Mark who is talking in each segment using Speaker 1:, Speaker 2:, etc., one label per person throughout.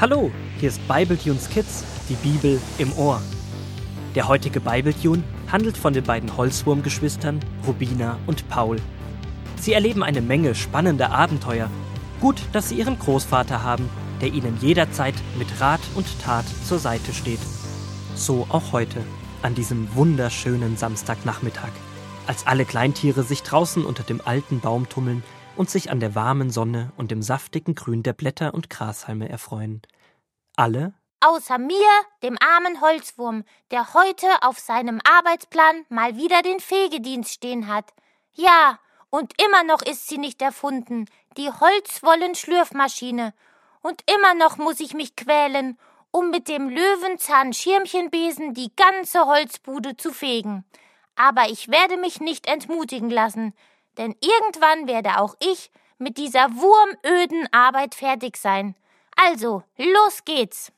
Speaker 1: Hallo, hier ist Bibletunes Kids, die Bibel im Ohr. Der heutige Bibletune handelt von den beiden Holzwurmgeschwistern Rubina und Paul. Sie erleben eine Menge spannender Abenteuer. Gut, dass sie ihren Großvater haben, der ihnen jederzeit mit Rat und Tat zur Seite steht. So auch heute, an diesem wunderschönen Samstagnachmittag, als alle Kleintiere sich draußen unter dem alten Baum tummeln und sich an der warmen Sonne und dem saftigen Grün der Blätter und Grashalme erfreuen. Alle
Speaker 2: Außer mir, dem armen Holzwurm, der heute auf seinem Arbeitsplan mal wieder den Fegedienst stehen hat. Ja, und immer noch ist sie nicht erfunden, die Holzwollen-Schlürfmaschine. Und immer noch muss ich mich quälen, um mit dem Löwenzahn-Schirmchenbesen die ganze Holzbude zu fegen. Aber ich werde mich nicht entmutigen lassen, denn irgendwann werde auch ich mit dieser wurmöden Arbeit fertig sein. Also, los geht's!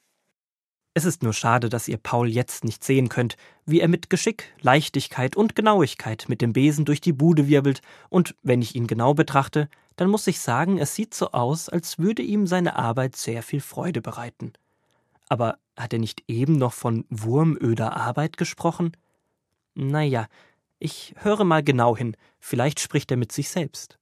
Speaker 1: Es ist nur schade, dass ihr Paul jetzt nicht sehen könnt, wie er mit Geschick, Leichtigkeit und Genauigkeit mit dem Besen durch die Bude wirbelt, und wenn ich ihn genau betrachte, dann muss ich sagen, es sieht so aus, als würde ihm seine Arbeit sehr viel Freude bereiten. Aber hat er nicht eben noch von wurmöder Arbeit gesprochen? Na ja, ich höre mal genau hin, vielleicht spricht er mit sich selbst.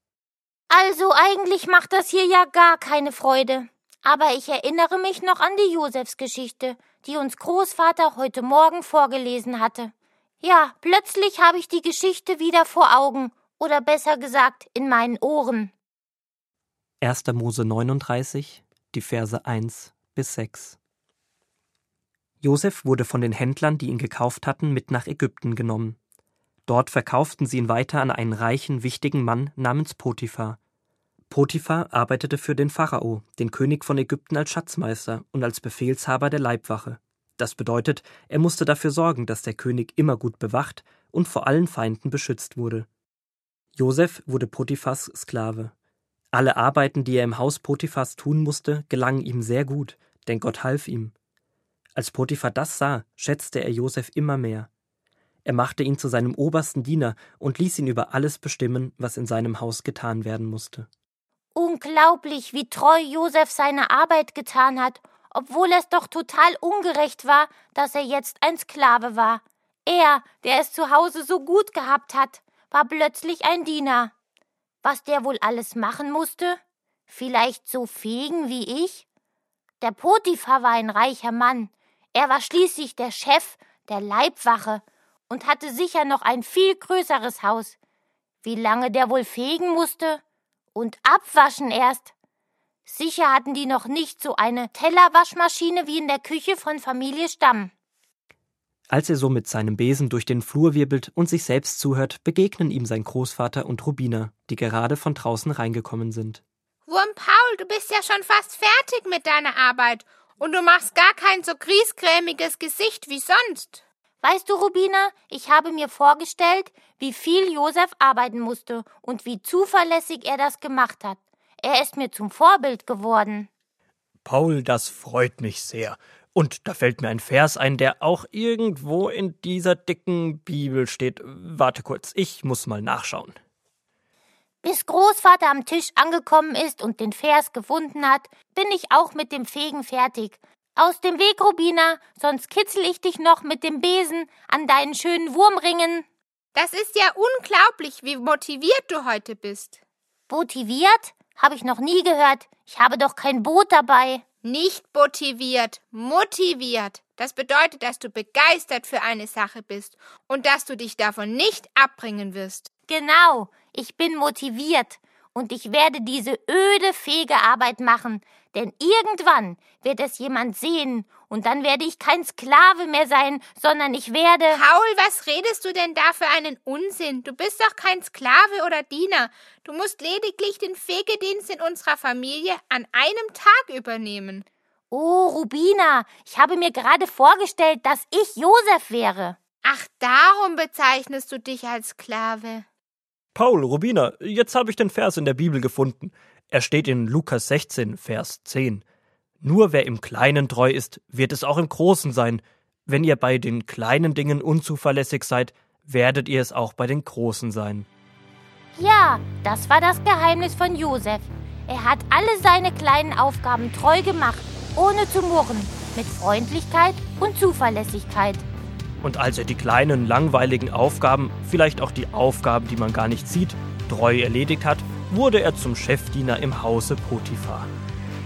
Speaker 2: Also eigentlich macht das hier ja gar keine Freude. Aber ich erinnere mich noch an die Josefsgeschichte, die uns Großvater heute Morgen vorgelesen hatte. Ja, plötzlich habe ich die Geschichte wieder vor Augen, oder besser gesagt in meinen Ohren.
Speaker 1: 1. Mose 39, die Verse 1 bis 6. Josef wurde von den Händlern, die ihn gekauft hatten, mit nach Ägypten genommen. Dort verkauften sie ihn weiter an einen reichen, wichtigen Mann namens Potiphar. Potiphar arbeitete für den Pharao, den König von Ägypten, als Schatzmeister und als Befehlshaber der Leibwache. Das bedeutet, er musste dafür sorgen, dass der König immer gut bewacht und vor allen Feinden beschützt wurde. Josef wurde Potiphas Sklave. Alle Arbeiten, die er im Haus Potiphas tun musste, gelangen ihm sehr gut, denn Gott half ihm. Als Potiphar das sah, schätzte er Josef immer mehr. Er machte ihn zu seinem obersten Diener und ließ ihn über alles bestimmen, was in seinem Haus getan werden musste.
Speaker 2: Unglaublich, wie treu Josef seine Arbeit getan hat, obwohl es doch total ungerecht war, dass er jetzt ein Sklave war. Er, der es zu Hause so gut gehabt hat, war plötzlich ein Diener. Was der wohl alles machen musste? Vielleicht so fegen wie ich? Der Potiphar war ein reicher Mann. Er war schließlich der Chef der Leibwache und hatte sicher noch ein viel größeres Haus. Wie lange der wohl fegen musste? Und abwaschen erst. Sicher hatten die noch nicht so eine Tellerwaschmaschine wie in der Küche von Familie Stamm.
Speaker 1: Als er so mit seinem Besen durch den Flur wirbelt und sich selbst zuhört, begegnen ihm sein Großvater und Rubina, die gerade von draußen reingekommen sind.
Speaker 3: Wurm Paul, du bist ja schon fast fertig mit deiner Arbeit und du machst gar kein so griesgrämiges Gesicht wie sonst.
Speaker 2: Weißt du, Rubina, ich habe mir vorgestellt, wie viel Josef arbeiten musste und wie zuverlässig er das gemacht hat. Er ist mir zum Vorbild geworden.
Speaker 1: Paul, das freut mich sehr. Und da fällt mir ein Vers ein, der auch irgendwo in dieser dicken Bibel steht. Warte kurz, ich muss mal nachschauen.
Speaker 2: Bis Großvater am Tisch angekommen ist und den Vers gefunden hat, bin ich auch mit dem Fegen fertig. Aus dem Weg, Rubina, sonst kitzel ich dich noch mit dem Besen an deinen schönen Wurmringen.
Speaker 3: Das ist ja unglaublich, wie motiviert du heute bist.
Speaker 2: Motiviert? Habe ich noch nie gehört. Ich habe doch kein Boot dabei.
Speaker 3: Nicht motiviert, motiviert. Das bedeutet, dass du begeistert für eine Sache bist und dass du dich davon nicht abbringen wirst.
Speaker 2: Genau, ich bin motiviert und ich werde diese öde Fegearbeit machen, denn irgendwann wird es jemand sehen und dann werde ich kein Sklave mehr sein, sondern ich werde.
Speaker 3: Paul, was redest du denn da für einen Unsinn? Du bist doch kein Sklave oder Diener. Du musst lediglich den Fegedienst in unserer Familie an einem Tag übernehmen.
Speaker 2: Oh, Rubina, ich habe mir gerade vorgestellt, dass ich Josef wäre.
Speaker 3: Ach, darum bezeichnest du dich als Sklave.
Speaker 1: Paul, Rubina, jetzt habe ich den Vers in der Bibel gefunden. Er steht in Lukas 16, Vers 10. Nur wer im Kleinen treu ist, wird es auch im Großen sein. Wenn ihr bei den kleinen Dingen unzuverlässig seid, werdet ihr es auch bei den großen sein.
Speaker 2: Ja, das war das Geheimnis von Josef. Er hat alle seine kleinen Aufgaben treu gemacht ohne zu murren, mit Freundlichkeit und Zuverlässigkeit.
Speaker 1: Und als er die kleinen, langweiligen Aufgaben, vielleicht auch die Aufgaben, die man gar nicht sieht, treu erledigt hat, wurde er zum Chefdiener im Hause Potiphar.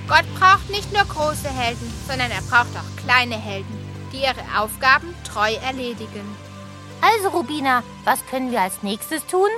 Speaker 3: Gott braucht nicht nur große Helden, sondern er braucht auch kleine Helden, die ihre Aufgaben treu erledigen.
Speaker 2: Also, Rubina, was können wir als nächstes tun?